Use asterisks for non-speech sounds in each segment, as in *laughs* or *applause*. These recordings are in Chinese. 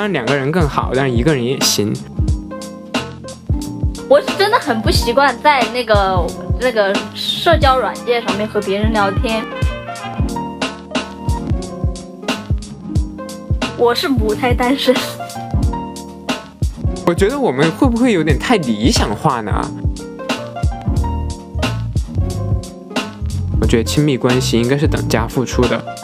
当然两个人更好，但是一个人也行。我是真的很不习惯在那个那个社交软件上面和别人聊天。我是母胎单身。*laughs* 我觉得我们会不会有点太理想化呢？我觉得亲密关系应该是等价付出的。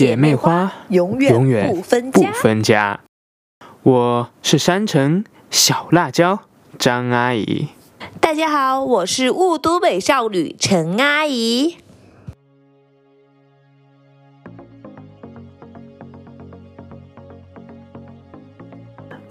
姐妹花永远永远不分不。分家。我是山城小辣椒张阿姨。大家好，我是雾都美少女陈阿姨。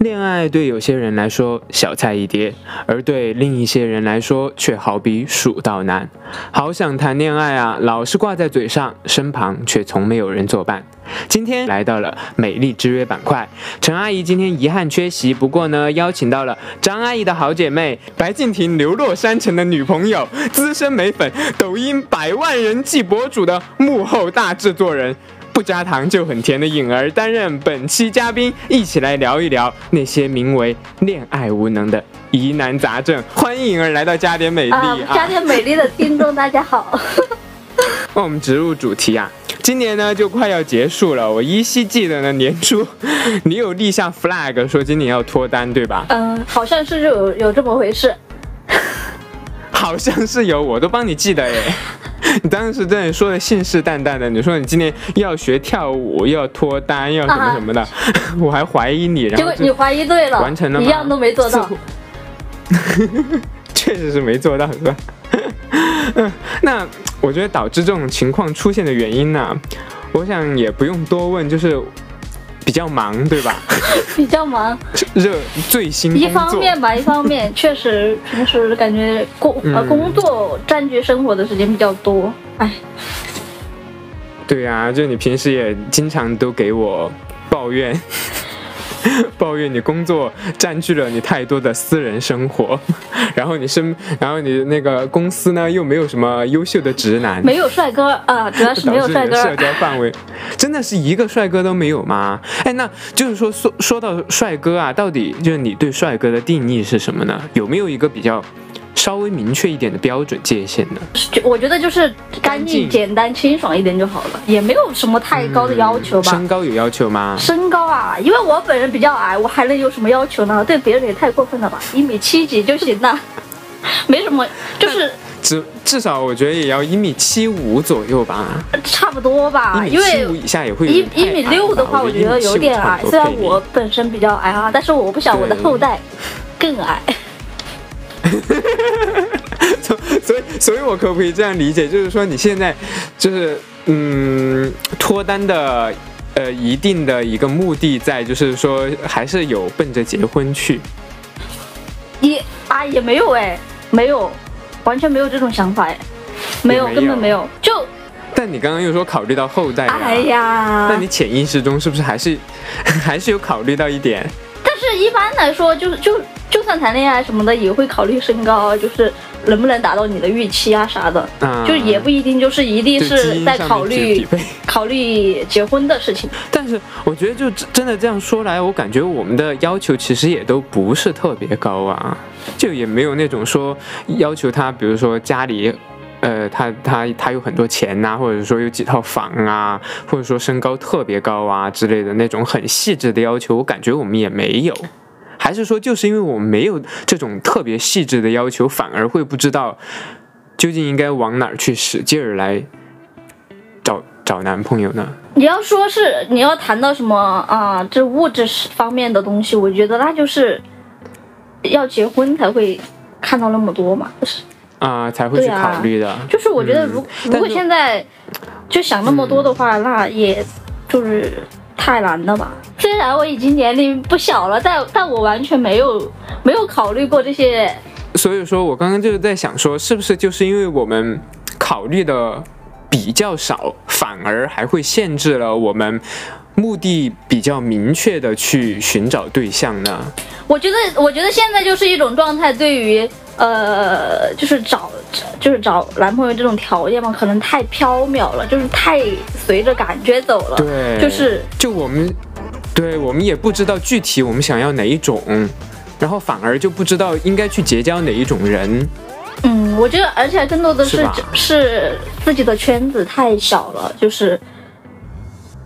恋爱对有些人来说小菜一碟，而对另一些人来说却好比蜀道难。好想谈恋爱啊，老是挂在嘴上，身旁却从没有人作伴。今天来到了美丽之约板块，陈阿姨今天遗憾缺席，不过呢，邀请到了张阿姨的好姐妹白敬亭流落山城的女朋友，资深美粉，抖音百万人气博主的幕后大制作人。不加糖就很甜的颖儿担任本期嘉宾，一起来聊一聊那些名为恋爱无能的疑难杂症。欢迎颖儿来到加点美丽啊，加啊！点美丽的听众，大家好。*laughs* 那我们直入主题啊，今年呢就快要结束了，我依稀记得呢年初你有立下 flag 说今年要脱单，对吧？嗯，好像是有有这么回事。好像是有，我都帮你记得耶。*laughs* 你当时真的说的信誓旦旦的，你说你今年要学跳舞，要脱单，要什么什么的，*laughs* 我还怀疑你，然后结果你怀疑对了，完成了吗一样都没做到 *laughs* 确实是没做到，是吧？嗯，那我觉得导致这种情况出现的原因呢，我想也不用多问，就是比较忙，对吧？*laughs* 比较忙，热最新一，方面吧，一方面 *laughs* 确实平时感觉工呃嗯工作占据生活的时间比较多。哎，对啊，就你平时也经常都给我抱怨。*laughs* 抱怨你工作占据了你太多的私人生活，*laughs* 然后你身，然后你那个公司呢又没有什么优秀的直男，没有帅哥啊，主要是没有帅哥 *laughs* 社。交范围真的是一个帅哥都没有吗？哎，那就是说说说到帅哥啊，到底就是你对帅哥的定义是什么呢？有没有一个比较稍微明确一点的标准界限呢？就我觉得就是干干净净、简单、清爽一点就好了，也没有什么太高的要求吧。身高有要求吗？身高啊，因为我本人比较矮，我还能有什么要求呢？对别人也太过分了吧，一米七几就行了，*laughs* 没什么，就是至至少我觉得也要一米七五左右吧，差不多吧。一米因七五为以下也会有一一米六的话，我觉得有点矮。虽然我本身比较矮啊，但是我不想我的后代更矮。*laughs* 所所以，所以我可不可以这样理解，就是说你现在就是嗯脱单的呃一定的一个目的在，就是说还是有奔着结婚去。也啊也没有哎，没有，完全没有这种想法哎，没有，根本没有。就但你刚刚又说考虑到后代呀、哎呀，那你潜意识中是不是还是还是有考虑到一点？但是一般来说，就是就就算谈恋爱什么的，也会考虑身高啊，就是能不能达到你的预期啊啥的，啊、就也不一定就是一定是在考虑。*laughs* 考虑结婚的事情。但是我觉得就真真的这样说来，我感觉我们的要求其实也都不是特别高啊，就也没有那种说要求他，比如说家里。呃，他他他有很多钱呐、或者说有几套房啊，或者说身高特别高啊之类的那种很细致的要求，我感觉我们也没有。还是说，就是因为我们没有这种特别细致的要求，反而会不知道究竟应该往哪儿去使劲儿来找找男朋友呢？你要说是你要谈到什么啊，这物质方面的东西，我觉得那就是要结婚才会看到那么多嘛。就是啊、才会去考虑的。就是我觉得如、嗯如果现在就想那么多的话，那也就是太难了吧？虽然我已经年龄不小了，但但我完全没有没有考虑过这些。所以说我刚刚就是在想说，是不是就是因为我们考虑的比较少，反而还会限制了我们目的比较明确的去寻找对象呢？我觉得，我觉得现在就是一种状态，对于呃，就是找就是找男朋友这种条件嘛，可能太缥缈了，就是太随着感觉走了。对，就是就我们，对我们也不知道具体我们想要哪一种，然后反而就不知道应该去结交哪一种人。嗯，我觉得，而且更多的是是是自己的圈子太小了，就是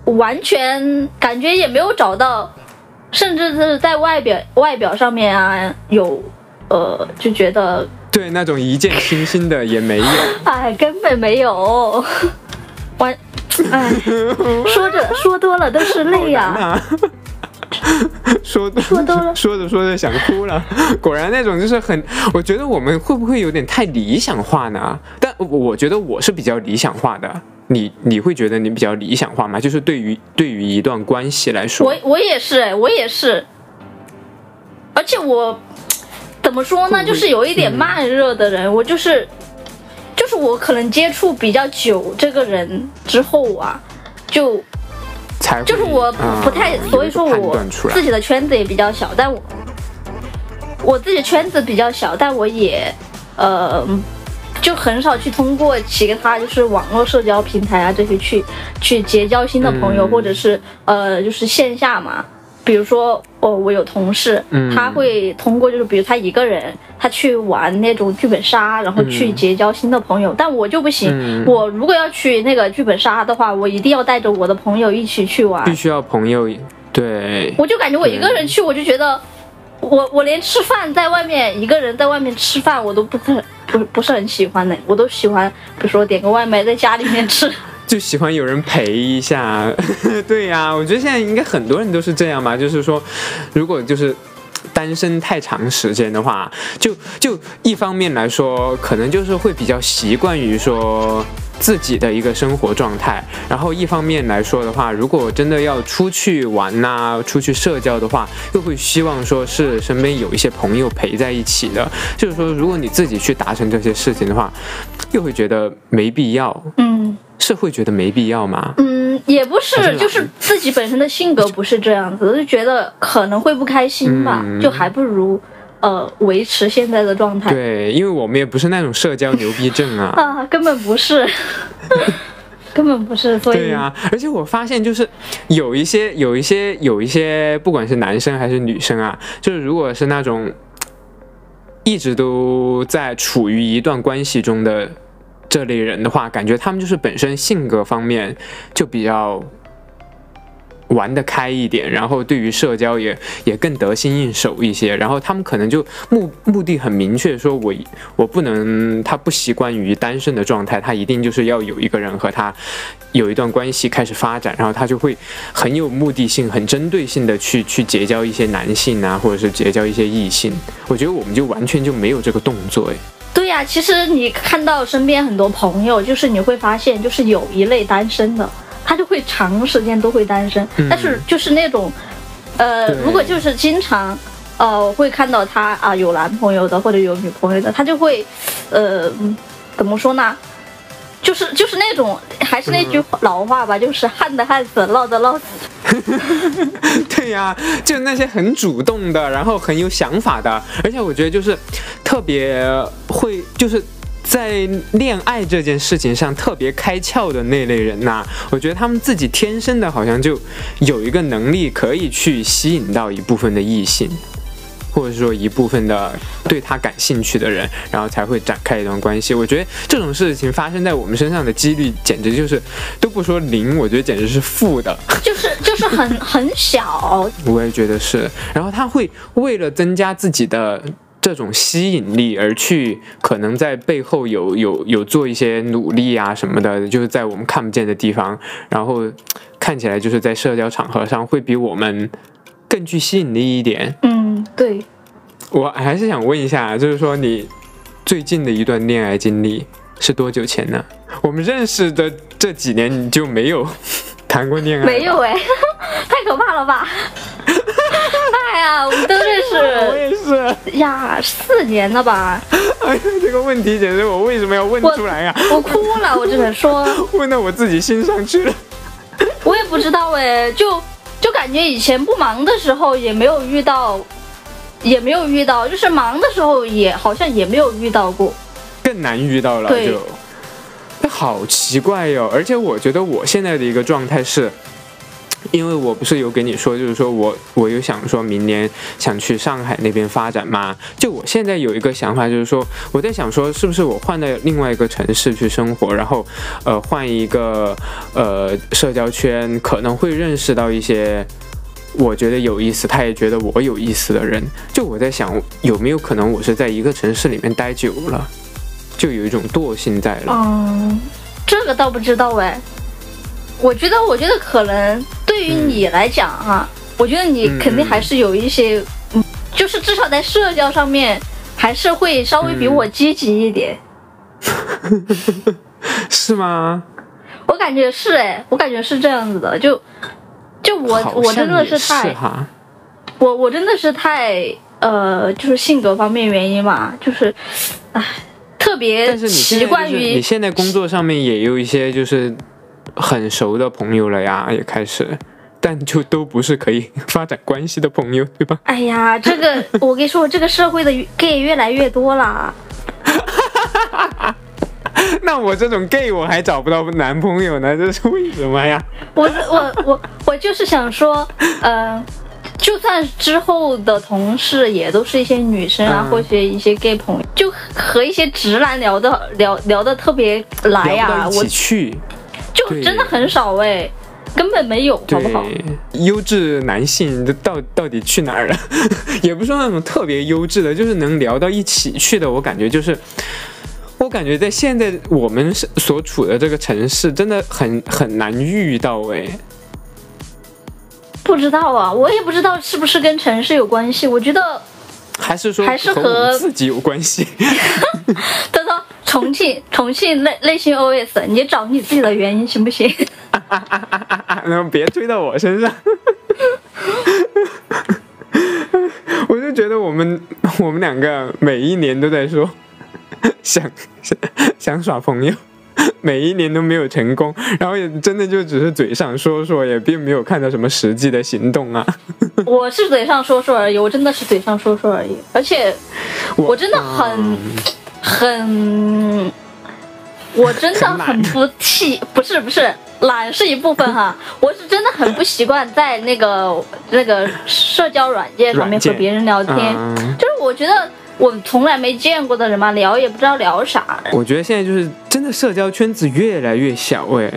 完全感觉也没有找到，甚至是在外表外表上面啊有呃就觉得对，那种一见倾心的也没有。*laughs* 哎根本没有，*laughs* 完哎 *laughs* 说着说多了都是泪呀、啊，说说多了说着说着想哭了。果然那种就是很，我觉得我们会不会有点太理想化呢？但我我觉得我是比较理想化的。你你会觉得你比较理想化吗？就是对于对于一段关系来说，我我也是，哎，我也是，而且我怎么说呢，就是有一点慢热的人，我就是就是我可能接触比较久这个人之后啊，就才就是我不太，所以说我自己的圈子也比较小，但我我自己圈子比较小，但我也呃。就很少去通过其他就是网络社交平台啊这些去去结交新的朋友，嗯或者是呃就是线下嘛，比如说我我有同事，嗯。他会通过就是比如他一个人他去玩那种剧本杀，然后去嗯结交新的朋友，但我就不行，嗯。我如果要去那个剧本杀的话，我一定要带着我的朋友一起去玩。必，须要朋友对。我就感觉我一个人去，我就觉得我我连吃饭在外面一个人在外面吃饭我都不是不不是很喜欢的，我都喜欢比如说点个外卖在家里面吃。就喜欢有人陪一下。*laughs* 对呀、我觉得现在应该很多人都是这样吧，就是说，如果就是。单身太长时间的话，就就一方面来说，可能就是会比较习惯于说自己的一个生活状态，然后一方面来说的话，如果真的要出去玩呐、出去社交的话，又会希望说是身边有一些朋友陪在一起的。就是说，如果你自己去达成这些事情的话，又会觉得没必要。嗯是会觉得没必要吗？嗯，也不是是，就是自己本身的性格不是这样子，就觉得可能会不开心吧，嗯就还不如呃维持现在的状态。对，因为我们也不是那种社交牛逼症啊。*laughs* 啊，根本不是，*laughs* 根本不是，所以对呀、而且我发现就是有一些有一些有一些，不管是男生还是女生啊，就是如果是那种一直都在处于一段关系中的这类人的话，感觉他们就是本身性格方面就比较玩得开一点，然后对于社交也也更得心应手一些，然后他们可能就目目的很明确，说我我不能，他不习惯于单身的状态，他一定就是要有一个人和他有一段关系开始发展，然后他就会很有目的性、很针对性的去去结交一些男性啊，或者是结交一些异性。我觉得我们就完全就没有这个动作，哎，对呀、其实你看到身边很多朋友，就是你会发现，就是有一类单身的，他就会长时间都会单身，嗯但是就是那种，呃，如果就是经常。呃，会看到他啊有男朋友的或者有女朋友的，他就会，呃，怎么说呢？就是就是那种，还是那句嗯老话吧，就是旱的旱死，涝的涝死。*laughs* 对呀、就那些很主动的，然后很有想法的，而且我觉得就是特别会，就是在恋爱这件事情上特别开窍的那类人呐、我觉得他们自己天生的好像就有一个能力可以去吸引到一部分的异性。或者说一部分的对他感兴趣的人，然后才会展开一段关系。我觉得这种事情发生在我们身上的几率，简直就是都不说零，我觉得简直是负的。就是 *laughs* 就是很很小，*laughs* 我也觉得是。然后他会为了增加自己的这种吸引力而去，可能在背后有有有做一些努力啊什么的，就是在我们看不见的地方，然后看起来就是在社交场合上会比我们更具吸引力一点。嗯，对，我还是想问一下，就是说你最近的一段恋爱经历是多久前呢？我们认识的这几年你就没有谈过恋爱？没有。哎，*laughs* 太可怕了吧！哎呀，我们都认识我也是。呀，四年了吧？哎呀，这个问题简直我为什么要问出来呀、我哭了，我只能说，*laughs* 问到我自己心上去了。我也不知道哎，就就感觉以前不忙的时候也没有遇到，也没有遇到，就是忙的时候也好像也没有遇到过。更难遇到了对就，那好奇怪哟、而且我觉得我现在的一个状态是，因为我不是有跟你说，就是说我我有想说明年想去上海那边发展嘛。就我现在有一个想法，就是说我在想说，是不是我换到另外一个城市去生活，然后呃换一个呃社交圈，可能会认识到一些。我觉得有意思，他也觉得我有意思的人，就我在想，有没有可能我是在一个城市里面待久了，就有一种惰性在了。嗯，这个倒不知道哎。我觉得，我觉得可能对于你来讲哈、我觉得你嗯肯定还是有一些，嗯，就是至少在社交上面还是会稍微比嗯我积极一点。*laughs* 是吗？我感觉是哎，我感觉是这样子的，就就我我真的是太哈，我我真的是太呃，就是性格方面原因嘛，就是唉，特别但是你现习在就是惯于你现在工作上面也有一些就是很熟的朋友了呀，也开始，但就都不是可以 *laughs* 发展关系的朋友，对吧？哎呀，这个我跟你说，这个社会的 gay 越来越多啦。那我这种 gay 我还找不到男朋友呢，这是为什么呀？我我我 *laughs* 我就是想说，呃，就算之后的同事也都是一些女生啊，嗯或者一些 gay 朋友，就和一些直男聊的聊聊的特别来呀、我一起去，就真的很少哎，根本没有，好不好？优质男性到到底去哪儿了？*laughs* 也不是说那种特别优质的，就是能聊到一起去的。我感觉就是，我感觉在现在我们是所处的这个城市，真的很很难遇到哎。不知道啊，我也不知道是不是跟城市有关系。我觉得，还是说还是和自己有关系？*laughs* *laughs* 等等，重庆重庆内内心 OS，你找你自己的原因行不行？*laughs* 然后别推到我身上。我就觉得我们我们两个每一年都在说 *laughs* 想想 *laughs* 想耍朋友，每一年都没有成功，然后也真的就只是嘴上说说，也并没有看到什么实际的行动啊。*laughs* 我是嘴上说说而已，我真的是嘴上说说而已，而且我真的很嗯很，我真的很不气，不是不是，懒是一部分哈，我是真的很不习惯在那个那个社交软件上面和别人聊天，嗯就是我觉得我从来没见过的人嘛，聊也不知道聊啥，我觉得现在就是真的社交圈子越来越小哎，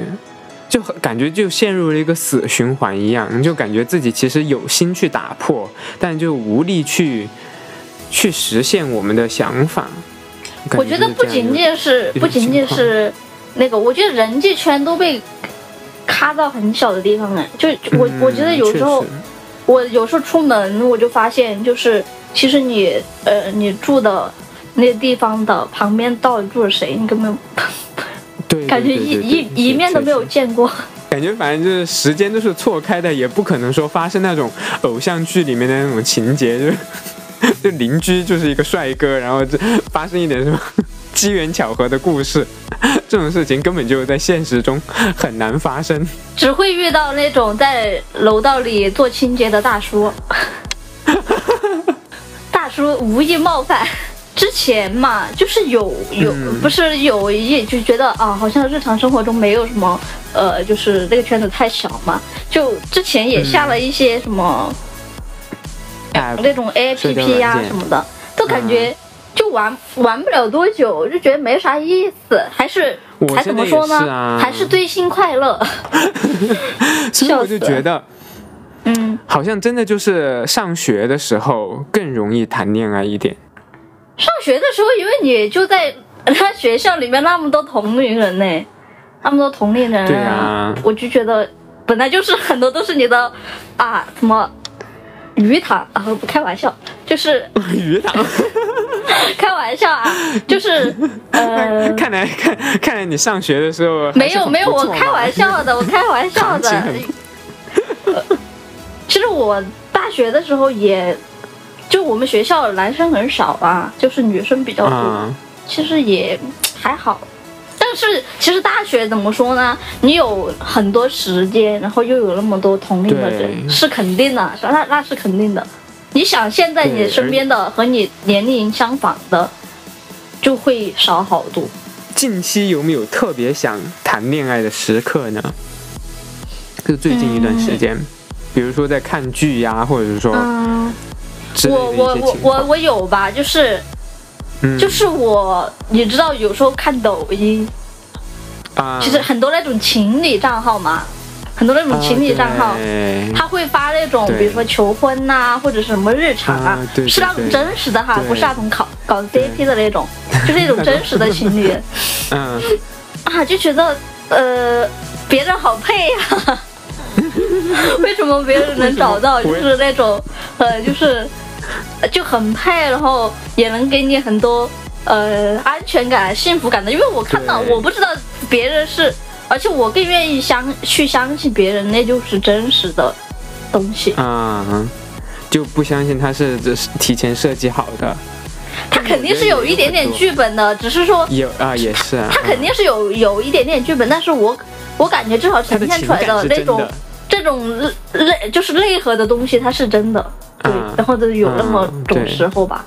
就很感觉就陷入了一个死循环一样，就感觉自己其实有心去打破，但就无力去去实现我们的想法。感我觉得不仅仅是不仅仅是那个，我觉得人际圈都被卡到很小的地方了。就我嗯我觉得有时候我有时候出门我就发现，就是其实你呃你住的那地方的旁边到底住着谁，你根本对 *laughs* 感觉一一一面都没有，见过。感觉反正就是时间都是错开的，也不可能说发生那种偶像剧里面的那种情节，就是 *laughs* 就邻居就是一个帅哥，然后这发生一点什么 *laughs* 机缘巧合的故事，这种事情根本就在现实中很难发生。只会遇到那种在楼道里做清洁的大叔，大叔无意冒犯。之前嘛，就是有有，嗯不是有一就觉得啊，好像日常生活中没有什么，呃，就是那个圈子太小嘛。就之前也下了一些什么、哎，那种 A 社 P 交 P 呀什么的，都感觉就玩、玩不了多久，就觉得没啥意思，还是我还怎么说呢？还是追星快乐。*laughs* *laughs* 所以我就觉得，嗯。好像真的就是上学的时候更容易谈恋爱一点。上学的时候，因为你就在他学校里面那么多同龄人呢，那么多同龄人，对啊我就觉得本来就是很多都是你的啊什么鱼塘啊，不开玩笑，就是 *laughs* 鱼塘，*laughs* 开玩笑啊，就是呃，*laughs* 看来看看来你上学的时候没有没有，我开玩笑的，我开玩笑的。其实我大学的时候也，就我们学校男生很少啊，就是女生比较多，其实也还好。但是其实大学怎么说呢？你有很多时间，然后又有那么多同龄的人，是肯定的，那那是肯定的。你想现在你身边的和你年龄相仿的，就会少好多。近期有没有特别想谈恋爱的时刻呢？就最近一段时间，比如说在看剧呀，或者是说，我我我我我有吧，就是，就是我，你知道有时候看抖音，啊，其实很多那种情侣账号嘛。很多那种情侣账号，他会发那种，比如说求婚呐，或者什么日常啊，是那种真实的哈，不是那种搞搞 CP 的那种，就是那种真实的情侣。*laughs* 嗯，啊，就觉得呃，别人好配呀，*laughs* 为什么别人能找到，就是那种呃，就是就很配，然后也能给你很多呃安全感、幸福感的，因为我看到，我不知道别人是。而且我更愿意相去相信别人，那就是真实的东西啊，就不相信他是这是提前设计好的。他肯定是有一点点剧本的，只是说有啊，也是。他肯定是有有一点点剧本，但是我我感觉至少呈现出来的那种这种内就是内核的东西，它是真的。对，然后就有那么种时候吧。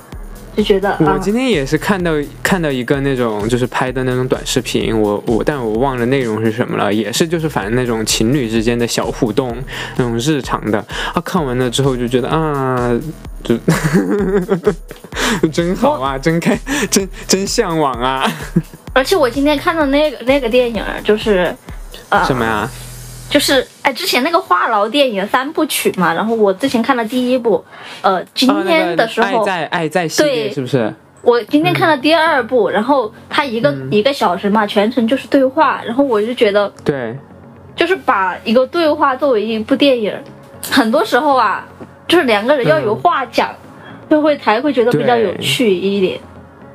就觉得我今天也是看到看到一个那种就是拍的那种短视频，我我但我忘了内容是什么了，也是就是反正那种情侣之间的小互动，那种日常的啊，看完了之后就觉得啊，就 *laughs* 真好啊，真开真真向往啊！*laughs* 而且我今天看到那个那个电影就是呃什么呀？就是哎，之前那个话痨电影三部曲嘛，然后我之前看了第一部，呃，今天的时候爱在爱在系列是不是？我今天看了第二部，然后它一个一个小时嘛，全程就是对话，然后我就觉得对，就是把一个对话作为一部电影，很多时候啊，就是两个人要有话讲，就会才会觉得比较有趣一点。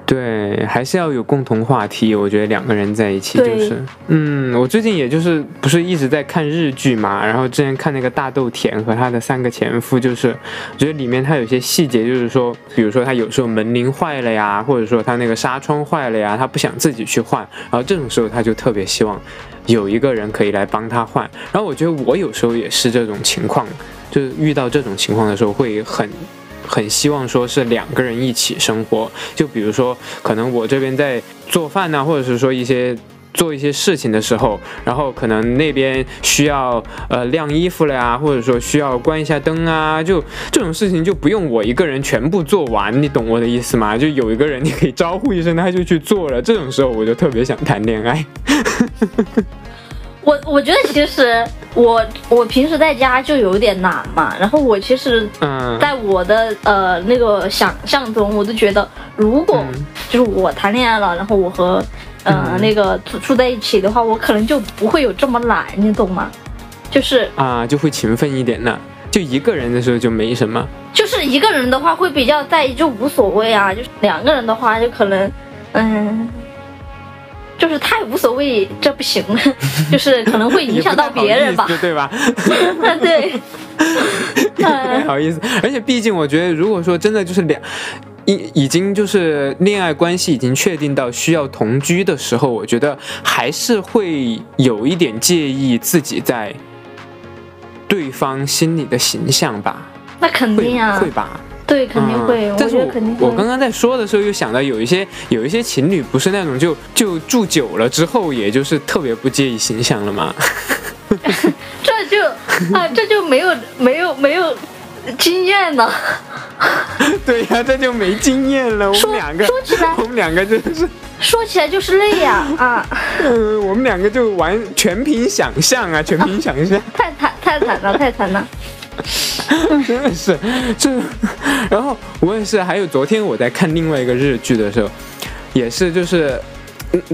对，还是要有共同话题。我觉得两个人在一起就是，嗯，我最近也就是不是一直在看日剧嘛，然后之前看那个大豆田和他的三个前夫，就是我觉得里面他有些细节，就是说，比如说他有时候门铃坏了呀，或者说他那个纱窗坏了呀，他不想自己去换，然后这种时候他就特别希望有一个人可以来帮他换。然后我觉得我有时候也是这种情况，就是遇到这种情况的时候会很。很希望说是两个人一起生活，就比如说，可能我这边在做饭呢，或者是说一些做一些事情的时候，然后可能那边需要呃晾衣服了呀，或者说需要关一下灯啊，就这种事情就不用我一个人全部做完，你懂我的意思吗？就有一个人你可以招呼一声，他就去做了。这种时候我就特别想谈恋爱。我我觉得其实我我平时在家就有点懒嘛，然后我其实，在我的呃那个想象中，我都觉得如果就是我谈恋爱了，然后我和呃那个住住在一起的话，我可能就不会有这么懒，你懂吗？就是啊，就会勤奋一点呢。就一个人的时候就没什么，就是一个人的话会比较在意，就无所谓啊。就是两个人的话，就可能嗯。就是太无所谓，这不行，*laughs* 就是可能会影响到别人吧，对吧？对，*laughs* 不好意思。而且毕竟我觉得，如果说真的就是两已已经就是恋爱关系已经确定到需要同居的时候，我觉得还是会有一点介意自己在对方心里的形象吧。那肯定啊，会吧。对，肯定会。但是，我刚刚在说的时候，又想到有一些有一些情侣不是那种就就住久了之后，也就是特别不介意形象了吗？*laughs* 这就啊，这就没有没有没有经验了。*laughs* 对呀，这就没经验了。我们两个说起来，我们两个就是说起来就是累呀啊。*laughs* 嗯，我们两个就完全凭想象啊，全凭想象。太惨太惨了，太惨了。*laughs* 真的是，这，然后我也是，还有昨天我在看另外一个日剧的时候，也是就是，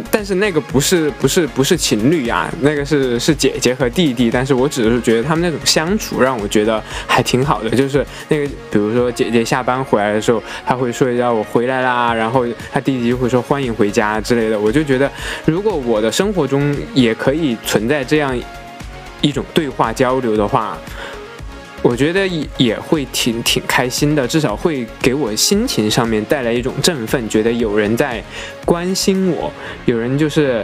但是那个不是不是不是情侣啊，那个是是姐姐和弟弟。但是我只是觉得他们那种相处让我觉得还挺好的，就是那个比如说姐姐下班回来的时候，他会说一下我回来啦，然后他弟弟就会说欢迎回家之类的。我就觉得如果我的生活中也可以存在这样一种对话交流的话。我觉得也也会挺挺开心的，至少会给我心情上面带来一种振奋，觉得有人在关心我，有人就是，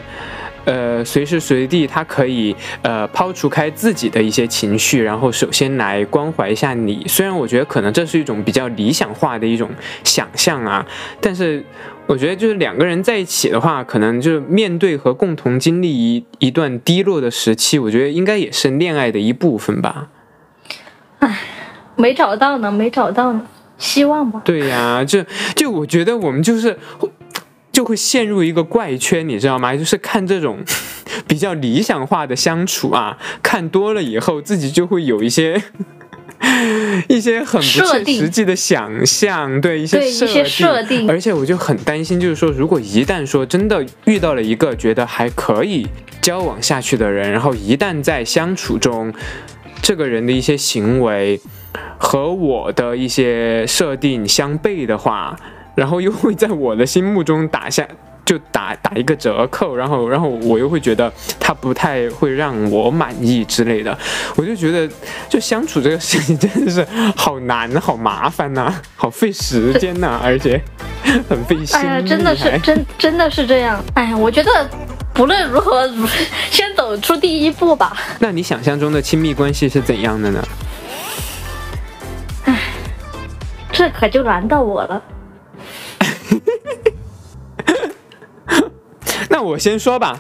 呃，随时随地他可以呃抛除开自己的一些情绪，然后首先来关怀一下你。虽然我觉得可能这是一种比较理想化的一种想象啊，但是我觉得就是两个人在一起的话，可能就是面对和共同经历一一段低落的时期，我觉得应该也是恋爱的一部分吧。唉，没找到呢，没找到呢，希望吧。对呀，就就我觉得我们就是就会陷入一个怪圈，你知道吗？就是看这种 *laughs* 比较理想化的相处啊，看多了以后，自己就会有一些 *laughs* 一些很不切实际的想象，对一些设定，而且我就很担心，就是说，如果一旦说真的遇到了一个觉得还可以交往下去的人，然后一旦在相处中。这个人的一些行为和我的一些设定相悖的话，然后又会在我的心目中打下就打打一个折扣，然后然后我又会觉得他不太会让我满意之类的，我就觉得就相处这个事情真的是好难、好麻烦呐，好费时间呐，而且很费心。哎呀，真的是真真的是这样。哎呀，我觉得。不论如何，先走出第一步吧。那你想象中的亲密关系是怎样的呢？唉，这可就难到我了。*laughs* 那我先说吧。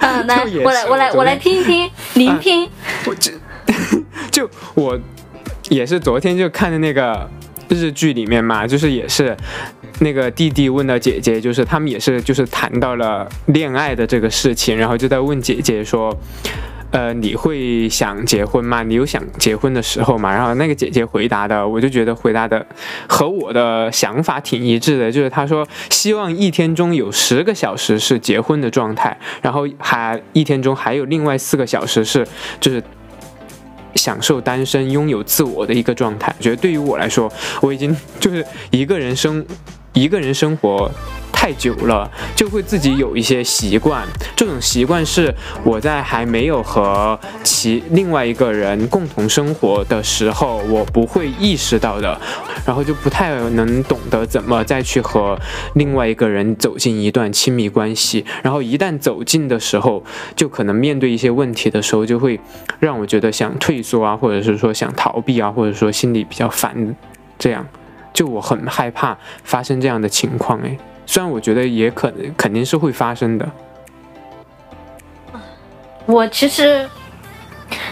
嗯，*laughs* 来，我来，我来，我来听一听，聆听。我这 *laughs* 就我也是昨天就看的那个日剧里面嘛，就是也是。那个弟弟问到姐姐，就是他们也是就是谈到了恋爱的这个事情，然后就在问姐姐说，呃，你会想结婚吗？你有想结婚的时候吗？然后那个姐姐回答的，我就觉得回答的和我的想法挺一致的，就是她说希望一天中有十个小时是结婚的状态，然后还一天中还有另外四个小时是就是享受单身、拥有自我的一个状态。我觉得对于我来说，我已经就是一个人生。一个人生活太久了，就会自己有一些习惯。这种习惯是我在还没有和其另外一个人共同生活的时候，我不会意识到的，然后就不太能懂得怎么再去和另外一个人走进一段亲密关系。然后一旦走近的时候，就可能面对一些问题的时候，就会让我觉得想退缩啊，或者是说想逃避啊，或者说心里比较烦，这样。就我很害怕发生这样的情况，哎，虽然我觉得也可能肯定是会发生的。我其实，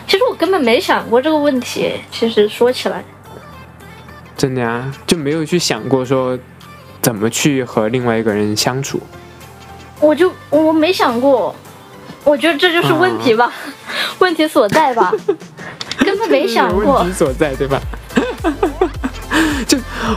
其实我根本没想过这个问题。其实说起来，真的呀，就没有去想过说怎么去和另外一个人相处。我就我没想过，我觉得这就是问题吧，*laughs* 问题所在吧，根本没想过。*laughs* 问题所在，对吧？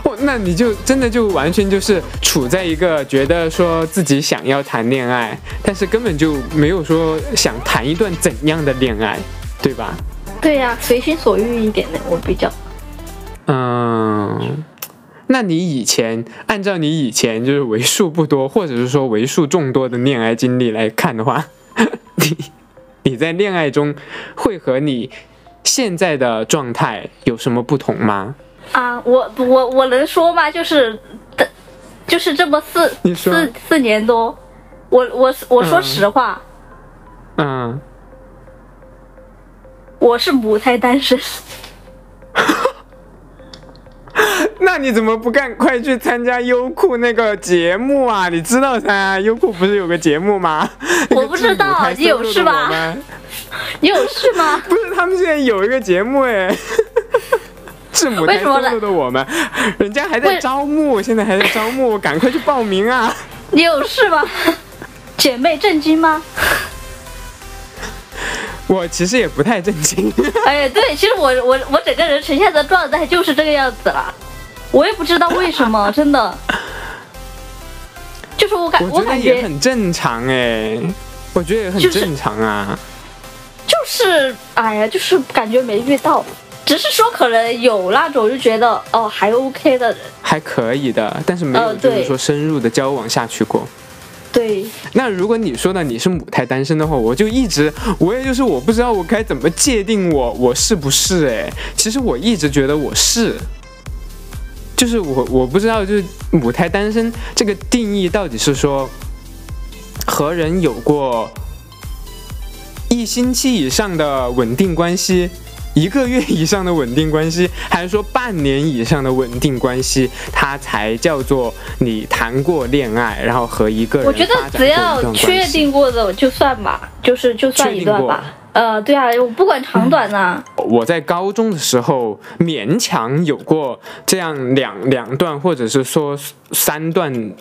就，那你就真的就完全就是处在一个觉得说自己想要谈恋爱，但是根本就没有说想谈一段怎样的恋爱，对吧？对呀，随心所欲一点的，我比较。嗯，那你以前按照你以前就是为数不多或者是说为数众多的恋爱经历来看的话，*laughs* 你你在恋爱中会和你现在的状态有什么不同吗？啊，我我我能说吗？就是的，就是这么四四四年多，我我我说实话，嗯，我是母胎单身。*laughs* 那你怎么不干快去参加优酷那个节目啊？你知道噻，优酷不是有个节目吗？我不知道，你有事吧？你有事吗？*laughs* 不是，他们现在有一个节目哎。*laughs* 是母胎 solo 的我们，人家还在招募，现在还在招募，赶快去报名啊！你有事吗？姐妹震惊吗？我其实也不太震惊。哎，对，其实我我我整个人呈现的状态就是这个样子了，我也不知道为什么，真的，就就是我感我觉得感觉也很正常哎，我觉得也很正常啊。就是哎呀，就是感觉没遇到，只是说可能有那种就觉得哦还 OK 的人，还可以的，但是没有就是说深入的交往下去过。对，那如果你说的你是母胎单身的话，我就一直我也就是我不知道我该怎么界定我我是不是哎，其实我一直觉得我是，就是我我不知道就是母胎单身这个定义到底是说和人有过一星期以上的稳定关系。一个月以上的稳定关系，还是说半年以上的稳定关系，它才叫做你谈过恋爱，然后和一个人我觉得只要确定过的就算吧，就是就算一段吧。呃，对啊，我不管长短啊，我在高中的时候勉强有过这样两两段，或者是说三段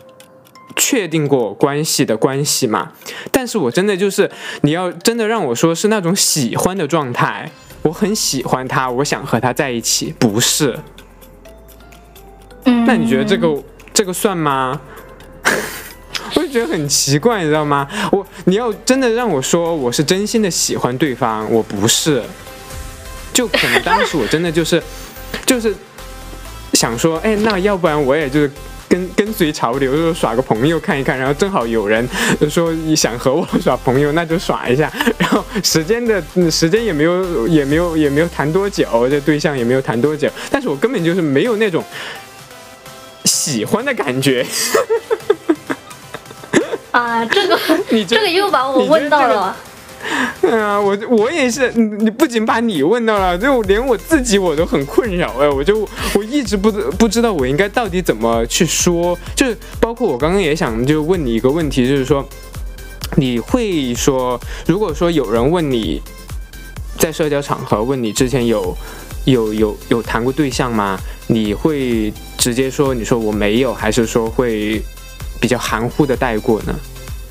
确定过关系的关系嘛。但是我真的就是，你要真的让我说是那种喜欢的状态，我很喜欢他，我想和他在一起，不是？嗯，那你觉得这个这个算吗？*laughs* 我就觉得很奇怪，你知道吗？我你要真的让我说我是真心的喜欢对方，我不是，就可能当时我真的就是 *laughs* 就是想说，哎，那要不然我也就是跟跟随潮流，就是耍个朋友看一看，然后正好有人说想和我耍朋友，那就耍一下，然后时间的嗯时间也没有也没有也没有谈多久，这对象也没有谈多久，但是我根本就是没有那种喜欢的感觉。啊，这个 *laughs* 你这这个又把我问到了。对啊，我我也是，你不仅把你问到了，就连我自己我都很困扰哎，我就我一直不不知道我应该到底怎么去说，就是包括我刚刚也想就问你一个问题，就是说你会说，如果说有人问你在社交场合问你之前有有有有谈过对象吗？你会直接说你说我没有，还是说会比较含糊的带过呢？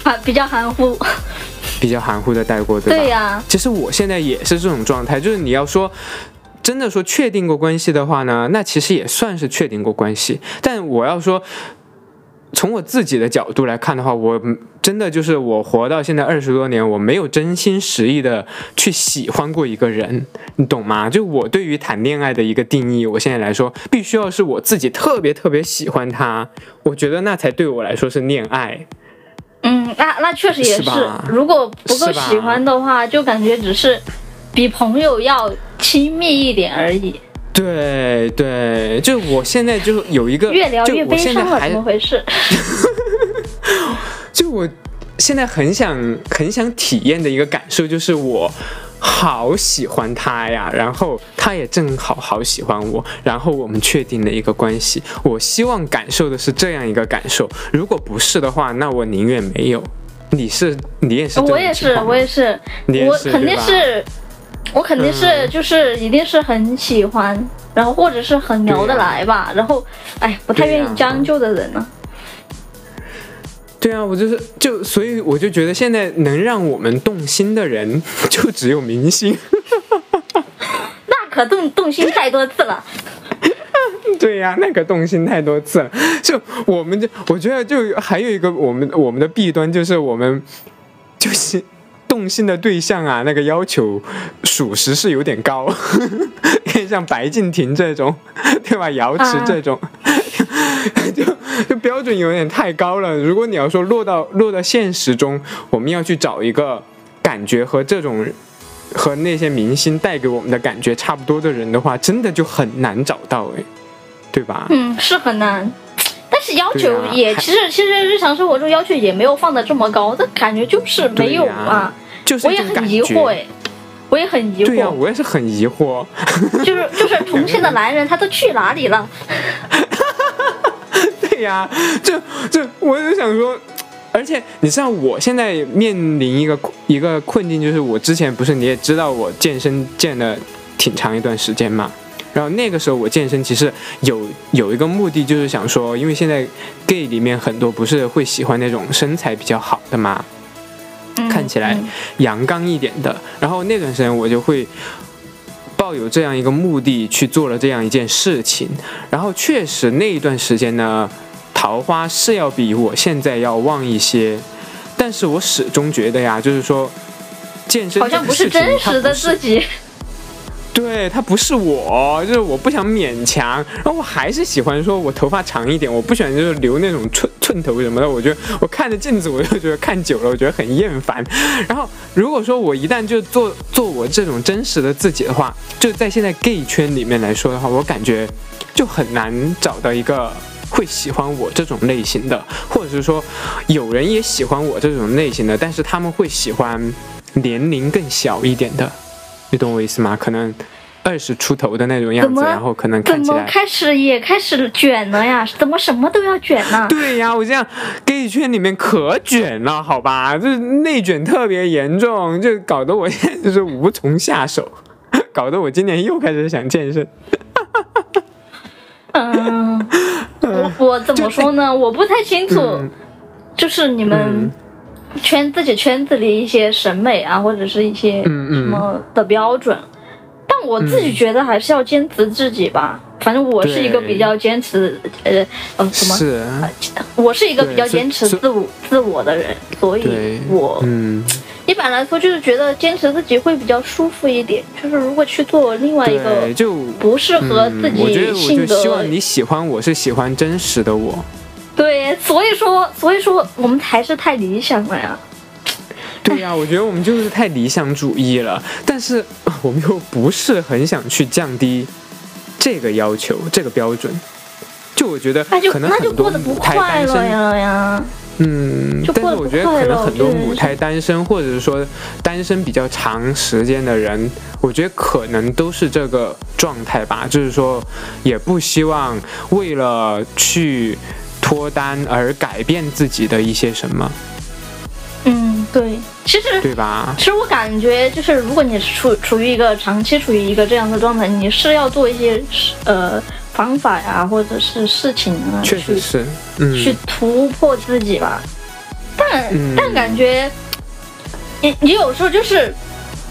啊，比较含糊。比较含糊的带过，对吧？对呀、其实我现在也是这种状态，就是你要说真的说确定过关系的话呢，那其实也算是确定过关系。但我要说，从我自己的角度来看的话，我真的就是我活到现在二十多年，我没有真心实意的去喜欢过一个人，你懂吗？就我对于谈恋爱的一个定义，我现在来说，必须要是我自己特别特别喜欢他，我觉得那才对我来说是恋爱。嗯，那那确实也是吧如果不够喜欢的话，就感觉只是比朋友要亲密一点而已。对对，就我现在就有一个，越聊越悲伤了，怎么回事？*laughs* 就我现在很想很想体验的一个感受，就是我好喜欢他呀，然后他也正好好喜欢我，然后我们确定了一个关系。我希望感受的是这样一个感受，如果不是的话，那我宁愿没有。你是你也是我也是，我也是，我肯定是我肯定是嗯。就是一定是很喜欢，然后或者是很聊得来吧，然后哎，不太愿意将就的人呢。对啊，我就是就所以我就觉得现在能让我们动心的人就只有明星。*laughs* 那可动动心太多次了。*laughs* 对呀、那个动心太多次了。就我们就我觉得就还有一个我们我们的弊端就是我们就是动心的对象啊，那个要求属实是有点高，*laughs* 像白敬亭这种，对吧？瑶池这种。*laughs* 就 *laughs* 就标准有点太高了。如果你要说落到落到现实中，我们要去找一个感觉和这种和那些明星带给我们的感觉差不多的人的话，真的就很难找到哎，对吧？嗯，是很难。但是要求也其实其实日常生活中要求也没有放的这么高，这感觉就是没有啊。就是我也很。疑惑哎，我也很疑惑对呀、惑，我也是很疑惑。就是就是 *laughs* 重庆的男人他都去哪里了？对呀、就就我就想说，而且你知道我现在面临一个一个困境，就是我之前不是你也知道我健身健了挺长一段时间嘛。然后那个时候我健身其实有有一个目的，就是想说，因为现在 gay 里面很多不是会喜欢那种身材比较好的嘛，嗯看起来嗯阳刚一点的。然后那段时间我就会抱有这样一个目的去做了这样一件事情。然后确实那一段时间呢，讨桃花是要比我现在要旺一些，但是我始终觉得呀，就是说健身好像不是真实的自己。*laughs* 对，他不是我，就是我不想勉强，然后我还是喜欢说我头发长一点，我不喜欢就是留那种寸寸头什么的。我觉得我看着镜子，我就觉得看久了，我觉得很厌烦。然后如果说我一旦就做做我这种真实的自己的话，就在现在 gay 圈里面来说的话，我感觉就很难找到一个会喜欢我这种类型的，或者是说有人也喜欢我这种类型的，但是他们会喜欢年龄更小一点的。你懂我意思吗？可能二十出头的那种样子，然后可能看起来怎么开始也开始卷了呀？怎么什么都要卷呢？对呀，我这样 gay 圈里面可卷了，好吧，就是内卷特别严重，就搞得我现在就是无从下手，*laughs* 搞得我今年又开始想健身。*laughs* 嗯，我我怎么说呢？我不太清楚，就是你们。圈自己圈子里一些审美啊，或者是一些什么的标准，但我自己觉得还是要坚持自己吧。反正我是一个比较坚持，呃呃什么？是。我是一个比较坚持自我自我的人，所以我嗯，一般来说就是觉得坚持自己会比较舒服一点。就是如果去做另外一个就不适合自己性格，希望你喜欢我是喜欢真实的我。对，所以说，所以说我们还是太理想了呀。对呀，我觉得我们就是太理想主义了，但是我们又不是很想去降低这个要求、这个标准。就我觉得，可能很多母胎单身呀，嗯，但是我觉得可能很多母胎单身，或者是说单身比较长时间的人，我觉得可能都是这个状态吧。就是说，也不希望为了去。脱单而改变自己的一些什么？嗯，对，其实对吧？其实我感觉就是，如果你处处于一个长期处于一个这样的状态，你是要做一些呃方法呀，或者是事情啊，确实是，嗯，去突破自己吧。但但感觉你你有时候就是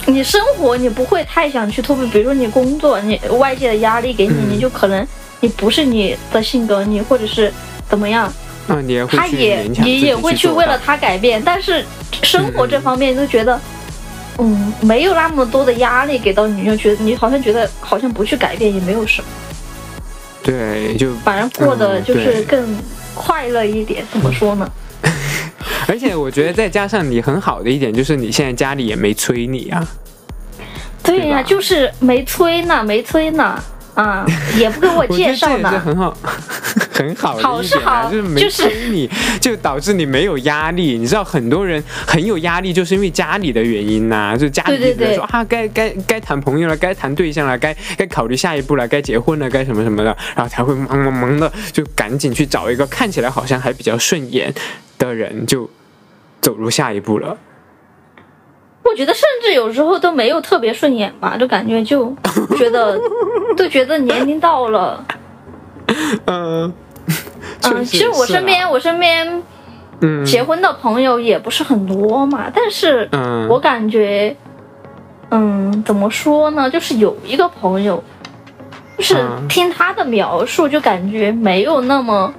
你生活你不会太想去突破，比如说你工作，你外界的压力给你，你就可能你不是你的性格，你或者是。怎么样？嗯，你也他也你也会去为了他改变，但是生活这方面就觉得，嗯，没有那么多的压力给到你，就觉得你好像觉得好像不去改变也没有什么。对，就反正过得就是更快乐一点。怎么说呢？*laughs* 而且我觉得再加上你很好的一点就是你现在家里也没催你啊。对呀，就是没催呢，没催呢。啊，也不跟我 *laughs* 介绍呢，很好，*laughs* 很好好是好，就是没催你，就导致你没有压力。你知道很多人很有压力，就是因为家里的原因呐，就家里人说啊，该该该谈朋友了，该谈对象了，该该考虑下一步了，该结婚了，该什么什么的，然后才会忙忙忙的，就赶紧去找一个看起来好像还比较顺眼的人，就走入下一步了。我觉得甚至有时候都没有特别顺眼吧，就感觉就觉得 *laughs* 都觉得年龄到了。嗯嗯，其实我身边我身边结婚的朋友也不是很多嘛，但是我感觉嗯怎么说呢，就是有一个朋友，就是听他的描述就感觉没有那么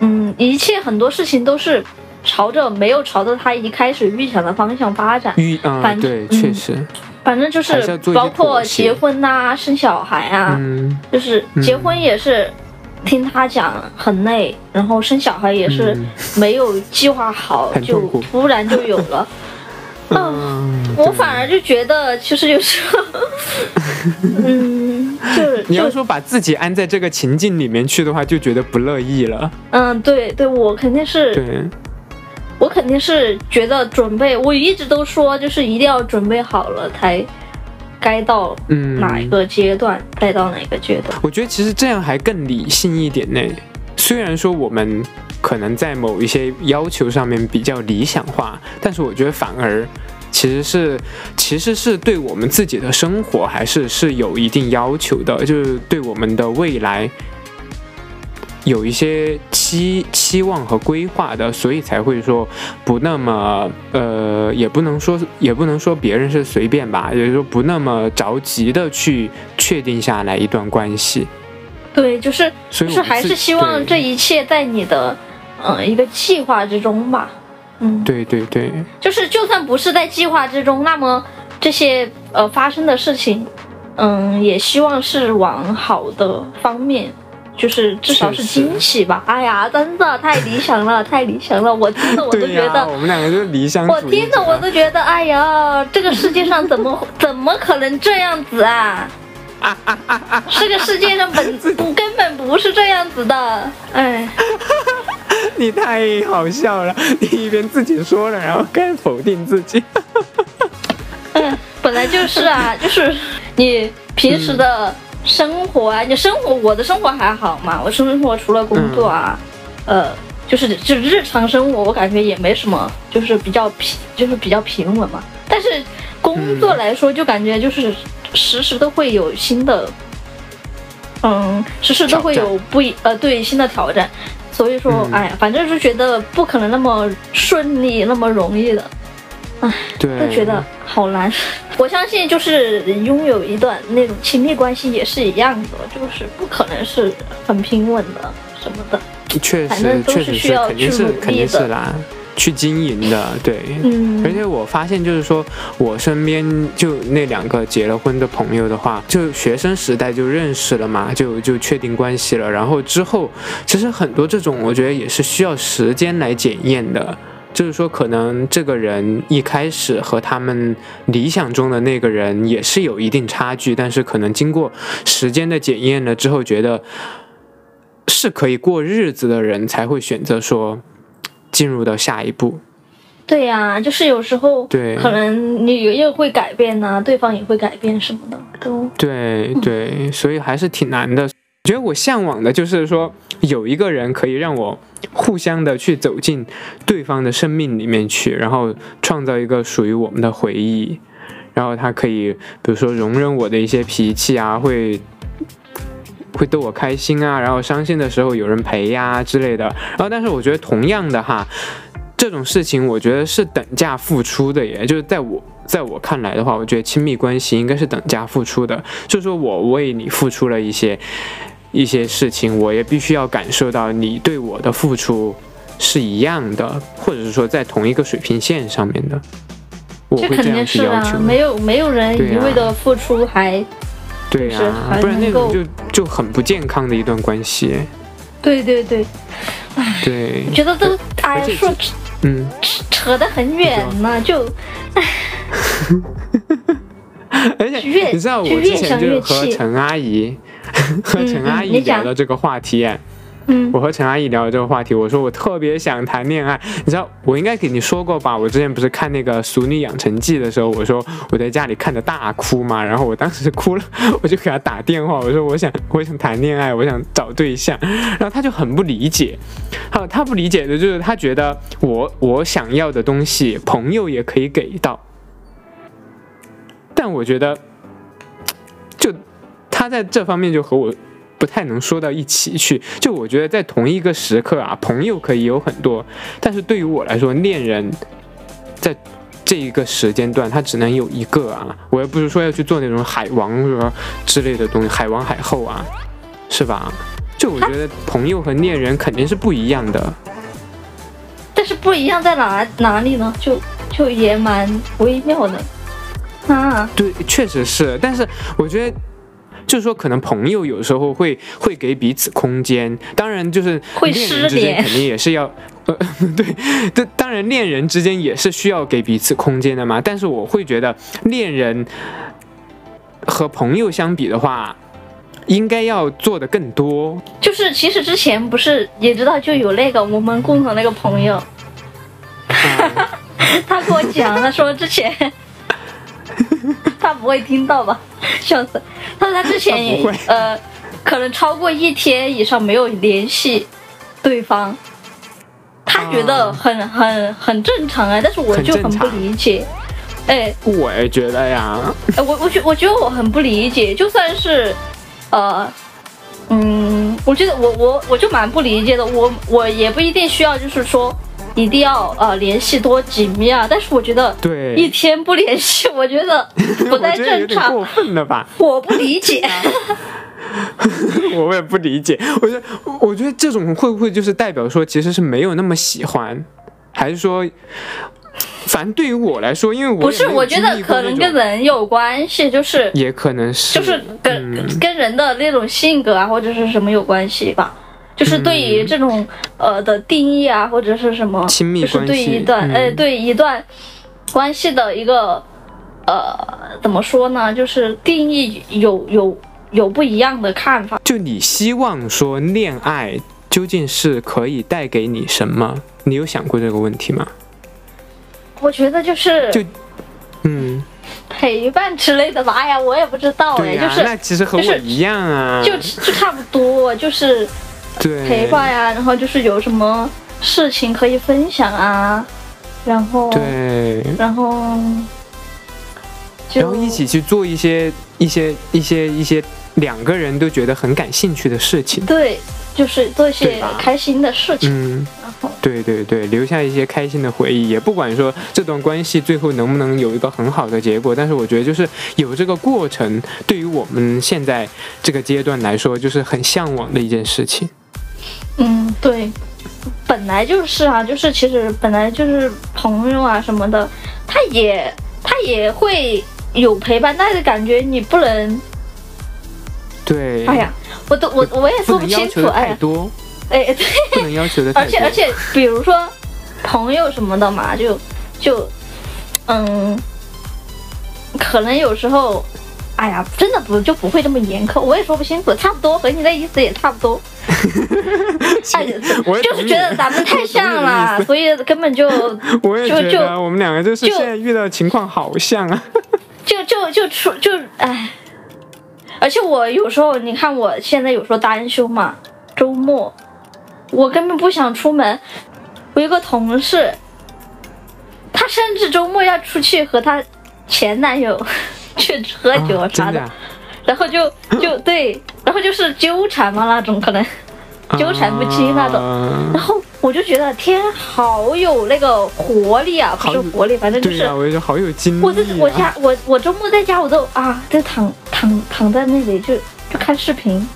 嗯，一切很多事情都是。朝着没有朝着他一开始预想的方向发展，预嗯对，确实，反正就是包括结婚呐、生小孩啊，就是结婚也是听他讲很累，然后生小孩也是没有计划好 *laughs* 就突然就有了。*laughs* 嗯，我反而就觉得其实有时候，*laughs* 嗯，就是你要说把自己安在这个情境里面去的话，就觉得不乐意了。嗯，对对，我肯定是对。我肯定是觉得准备，我一直都说就是一定要准备好了才该到哪一个阶段，该到哪个阶段。我觉得其实这样还更理性一点呢。虽然说我们可能在某一些要求上面比较理想化，但是我觉得反而其实是其实是对我们自己的生活还是是有一定要求的，就是对我们的未来。有一些期期望和规划的，所以才会说不那么呃，也不能说也不能说别人是随便吧，也就是说不那么着急的去确定下来一段关系。对，就是就是还是希望这一切在你的嗯、呃一个计划之中吧。嗯，对对对，就是就算不是在计划之中，那么这些呃发生的事情，嗯，也希望是往好的方面，就是至少是惊喜吧。哎呀，真的太理想了，太理想了！我听着我都、觉得，我们两个就是理想我听着我都觉得，哎呀，这个世界上怎么 *laughs* 怎么可能这样子啊？这个世界上本 *laughs* 不根本不是这样子的，哎，*laughs* 你太好笑了，你一边自己说了，然后开始否定自己。嗯，本来就是啊，就是你平时的生活啊，你生活我的生活还好嘛，我生活除了工作啊，呃，就是就日常生活，我感觉也没什么，就是比较平，就是比较平稳嘛。但是工作来说，就感觉就是时时都会有新的，嗯，时时都会有不一呃对新的挑战。所以说，嗯哎呀，反正是觉得不可能那么顺利、那么容易的。对，都觉得好难。我相信，就是拥有一段那种亲密关系也是一样的，就是不可能是很平稳的什么的。确实确实需要肯定去肯定是的啦，去经营的，*laughs* 对。嗯而且我发现，就是说我身边就那两个结了婚的朋友的话，就学生时代就认识了嘛，就就确定关系了。然后之后，其实很多这种，我觉得也是需要时间来检验的。就是说，可能这个人一开始和他们理想中的那个人也是有一定差距，但是可能经过时间的检验了之后，觉得是可以过日子的人，才会选择说进入到下一步。对呀、就是有时候对可能你也会改变呐、对方也会改变什么的，都对对，所以还是挺难的。觉得我向往的就是说，有一个人可以让我互相的去走进对方的生命里面去，然后创造一个属于我们的回忆。然后他可以，比如说容忍我的一些脾气啊，会会逗我开心啊，然后伤心的时候有人陪呀、之类的。然后，但是我觉得同样的哈，这种事情我觉得是等价付出的耶，就是在我在我看来的话，我觉得亲密关系应该是等价付出的，就是说我为你付出了一些一些事情，我也必须要感受到你对我的付出是一样的，或者是说在同一个水平线上面的，我这肯会这样定是啊去要求，。没有没有人一味的付出还对呀、还不然那种就就很不健康的一段关系。对对对，对，觉得都哎说是嗯，扯扯得很远呢，就 *laughs* *laughs* 而且你知道我之前就是和陈阿姨 *laughs* 和陈阿姨聊到这个话题、哎嗯我和陈阿姨聊这个话题，我说我特别想谈恋爱。你知道，我应该给你说过吧？我之前不是看那个《俗女养成记》的时候，我说我在家里看着大哭嘛，然后我当时哭了，*laughs* 我就给她打电话，我说我想我想谈恋爱，我想找对象，然后她就很不理解。好，他不理解的就是她觉得我我想要的东西，朋友也可以给到，但我觉得，就他在这方面就和我不太能说到一起去。就我觉得在同一个时刻啊，朋友可以有很多，但是对于我来说，恋人在这一个时间段，他只能有一个啊。我又不是说要去做那种海王啊之类的东西，海王海后啊，是吧？就我觉得朋友和恋人肯定是不一样的。但是不一样在哪哪里呢？就就也蛮微妙的啊。对，确实是，但是我觉得。就是说，可能朋友有时候会会给彼此空间，当然就是会恋人失联之间肯定也是要，呃，*laughs* 对，这当然恋人之间也是需要给彼此空间的嘛。但是我会觉得，恋人和朋友相比的话，应该要做的更多。就是其实之前不是也知道就有那个我们共同那个朋友，啊 *laughs* 他跟我讲，他说之前 *laughs* 他不会听到吧？笑死！他说他之前也他呃，可能超过一天以上没有联系对方，他觉得啊。很很很正常啊，但是我就很不理解。哎，我也觉得呀，哎我我觉我觉得我很不理解，就算是，呃，嗯，我觉得我我我就蛮不理解的，我我也不一定需要就是说一定要呃联系多紧密啊，但是我觉得对一，天不联系，我觉得 *laughs* 不我太正常，点过分了吧？我不理解。*laughs* 我也不理解。我觉得，我觉得这种会不会就是代表说，其实是没有那么喜欢，还是说，反正对于我来说，因为我不是，我觉得可能跟人有关系，就是也可能是，就是跟、嗯跟人的那种性格啊，或者是什么有关系吧。就是对于这种、呃的定义啊，或者是什么，亲密就是对一段、嗯呃对一段关系的一个呃怎么说呢？就是定义有有有不一样的看法。就你希望说恋爱究竟是可以带给你什么？你有想过这个问题吗？我觉得就是就嗯，陪伴之类的吧。哎呀，我也不知道哎，就是那其实和就是我一样啊，就就差不多，就是对陪伴呀、然后就是有什么事情可以分享啊，然后对，然后就然后一起去做一些一些一些一些两个人都觉得很感兴趣的事情。对，就是做一些开心的事情，嗯，然后对对对，留下一些开心的回忆，也不管说这段关系最后能不能有一个很好的结果，但是我觉得就是有这个过程，对于我们现在这个阶段来说，就是很向往的一件事情。嗯，对，本来就是啊，就是其实本来就是朋友啊什么的，他也他也会有陪伴，但是感觉你不能，对，哎呀，我都我我也说不清楚，哎呀，多，哎对。不能要求的太多。而且而且，比如说朋友什么的嘛，就就嗯，可能有时候，哎呀，真的不就不会这么严苛，我也说不清楚，差不多和你的意思也差不多。*laughs* 哎，我也懂你就是觉得咱们太像了，*laughs* 所以根本就 *laughs* 我也就就觉得我们两个就是现在遇到的情况好像啊。就就就出就哎，而且我有时候你看我现在有时候单休嘛，周末我根本不想出门。我有个同事，他甚至周末要出去和他前男友 *laughs* 去喝酒啊啥的，真的啊然后就 *gasps* 就对，然后就是纠缠嘛那种可能，纠缠不清那种。啊然后我就觉得天，好有那个活力啊，不是活力，反正就是我就觉得好有精力、啊。我这我家，我我周末在家，我都啊，就躺躺躺在那里，就就看视频，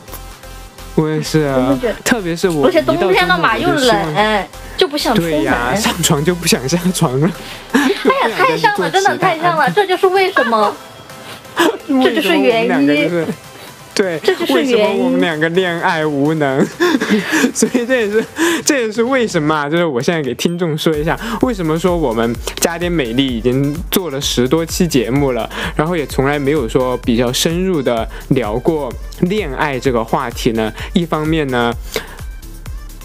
我也是啊特别是我而且冬天了嘛，又冷，就不想出门。对呀、哎上床就不想下床了。呀，*laughs* 太像了，真的太像了，这就是为什么，*laughs* 这就是原因 *laughs* 对，这就是为什么原因我们两个恋爱无能？*laughs* 所以这也是这也是为什么啊，就是我现在给听众说一下，为什么说我们加点美丽已经做了十多期节目了，然后也从来没有说比较深入的聊过恋爱这个话题呢？一方面呢。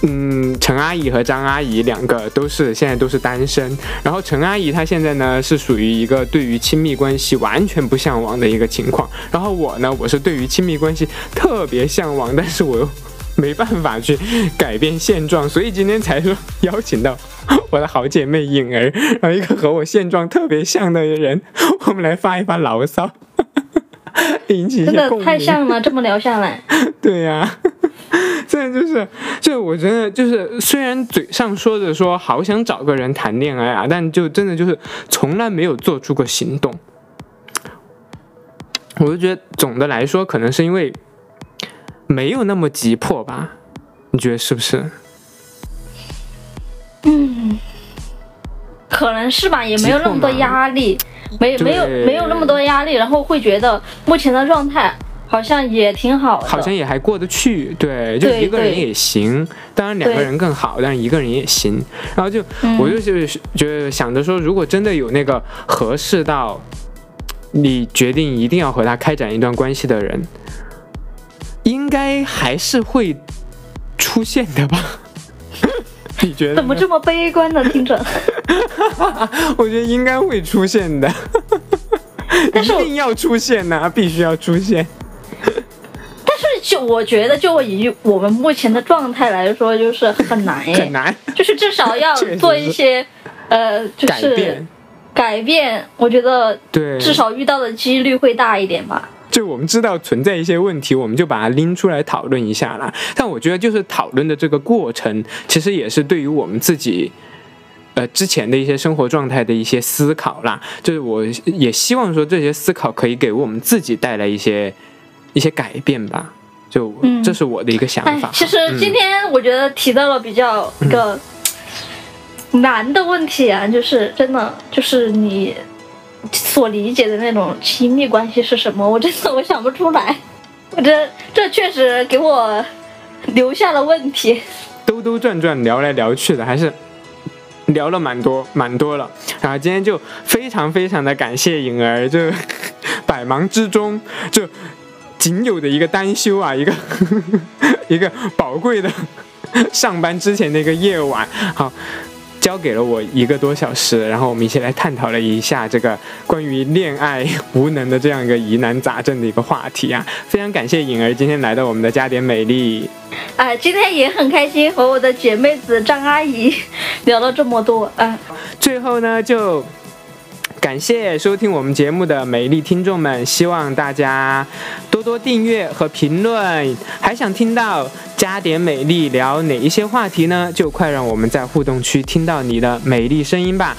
嗯，陈阿姨和张阿姨两个都是现在都是单身，然后陈阿姨她现在呢是属于一个对于亲密关系完全不向往的一个情况，然后我呢我是对于亲密关系特别向往，但是我又没办法去改变现状，所以今天才说邀请到我的好姐妹颖儿，然后一个和我现状特别像的人，我们来发一发牢骚，引起一真的些共鸣。太像了，这么聊下来，*laughs* 对呀、*laughs* *laughs* *laughs* 这就是，就我觉得就是，虽然嘴上说着说好想找个人谈恋爱啊，但就真的就是从来没有做出过行动。我就觉得总的来说，可能是因为没有那么急迫吧？你觉得是不是？嗯，可能是吧，也没有那么多压力，没没有没有那么多压力，然后会觉得目前的状态好像也挺好的，好像也还过得去，对，就一个人也行，当然两个人更好，但是一个人也行。然后就、嗯我就是觉得想着说，如果真的有那个合适到你决定一定要和他开展一段关系的人，应该还是会出现的吧？*laughs* 你觉得？怎么这么悲观呢？听着，*laughs* 我觉得应该会出现的，一定要出现呐、必须要出现。就我觉得，就以我们目前的状态来说，就是很难耶，很难就是至少要 *laughs* 做一些呃，就是改变，改变我觉得对，至少遇到的几率会大一点吧。就我们知道存在一些问题，我们就把它拎出来讨论一下啦。但我觉得，就是讨论的这个过程，其实也是对于我们自己，呃，之前的一些生活状态的一些思考啦。就是我也希望说，这些思考可以给我们自己带来一些一些改变吧。就嗯这是我的一个想哎法。，其实今天我觉得提到了比较一个难的问题啊，就是真的就是你所理解的那种亲密关系是什么？我真的我想不出来，我这这确实给我留下了问题。兜兜转转聊来聊去的，还是聊了蛮多蛮多了。然后今天就非常非常的感谢颖儿，就 *laughs* 百忙之中就仅有的一个单休啊，一个 *laughs* 一个宝贵的上班之前的一个夜晚，好。交给了我一个多小时，然后我们一起来探讨了一下这个关于恋爱无能的这样一个疑难杂症的一个话题啊！非常感谢颖儿今天来到我们的加点美丽。啊，今天也很开心和我的姐妹子张阿姨聊了这么多，啊，最后呢，就感谢收听我们节目的美丽听众们，希望大家多多订阅和评论。还想听到加点美丽聊哪一些话题呢？就快让我们在互动区听到你的美丽声音吧。